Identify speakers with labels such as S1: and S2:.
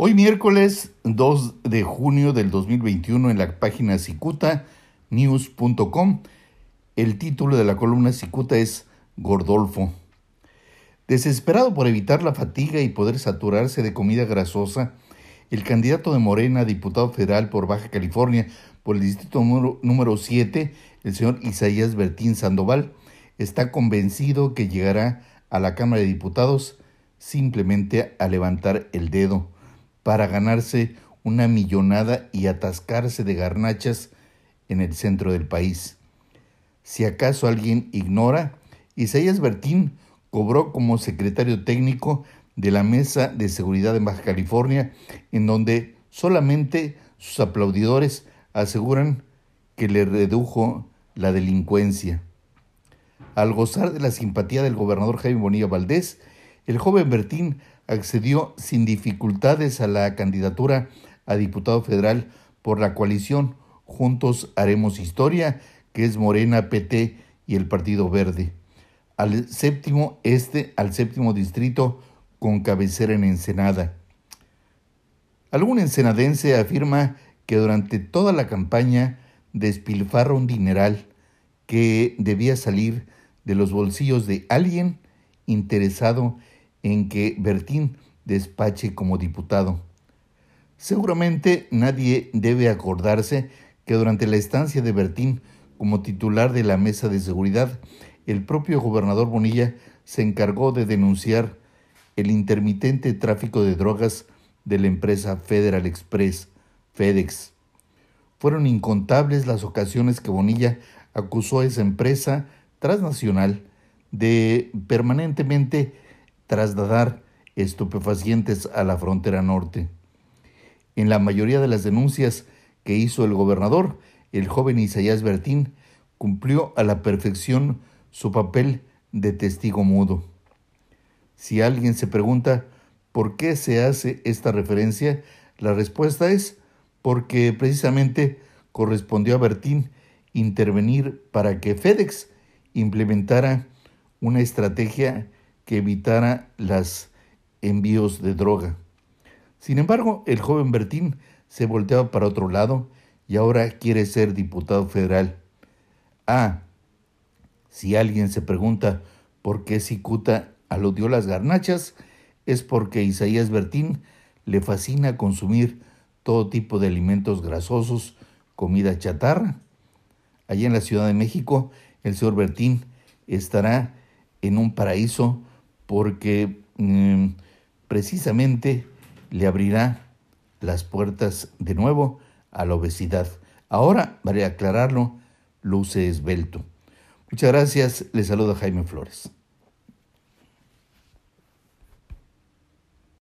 S1: Hoy miércoles 2 de junio del 2021 en la página cicutanews.com el título de la columna Cicuta es Gordolfo. Desesperado por evitar la fatiga y poder saturarse de comida grasosa, el candidato de Morena diputado federal por Baja California por el distrito número, número 7, el señor Isaías Bertín Sandoval, está convencido que llegará a la Cámara de Diputados simplemente a levantar el dedo para ganarse una millonada y atascarse de garnachas en el centro del país. Si acaso alguien ignora, Isaías Bertín cobró como secretario técnico de la Mesa de Seguridad de Baja California, en donde solamente sus aplaudidores aseguran que le redujo la delincuencia. Al gozar de la simpatía del gobernador Jaime Bonilla Valdés, el joven Bertín accedió sin dificultades a la candidatura a diputado federal por la coalición Juntos Haremos Historia, que es Morena, PT y el Partido Verde, al séptimo este, al séptimo distrito con cabecera en Ensenada. Algún ensenadense afirma que durante toda la campaña despilfarra un dineral que debía salir de los bolsillos de alguien interesado en que Bertín despache como diputado. Seguramente nadie debe acordarse que durante la estancia de Bertín como titular de la mesa de seguridad, el propio gobernador Bonilla se encargó de denunciar el intermitente tráfico de drogas de la empresa Federal Express, FedEx. Fueron incontables las ocasiones que Bonilla acusó a esa empresa transnacional de permanentemente trasladar estupefacientes a la frontera norte. En la mayoría de las denuncias que hizo el gobernador, el joven Isaías Bertín cumplió a la perfección su papel de testigo mudo. Si alguien se pregunta por qué se hace esta referencia, la respuesta es porque precisamente correspondió a Bertín intervenir para que FedEx implementara una estrategia que evitara los envíos de droga. Sin embargo, el joven Bertín se volteaba para otro lado y ahora quiere ser diputado federal. Ah, si alguien se pregunta por qué Cicuta aludió las garnachas, es porque Isaías Bertín le fascina consumir todo tipo de alimentos grasosos, comida chatarra. Allí en la Ciudad de México, el señor Bertín estará en un paraíso porque mm, precisamente le abrirá las puertas de nuevo a la obesidad. Ahora, para aclararlo, luce esbelto. Muchas gracias, le saluda Jaime Flores.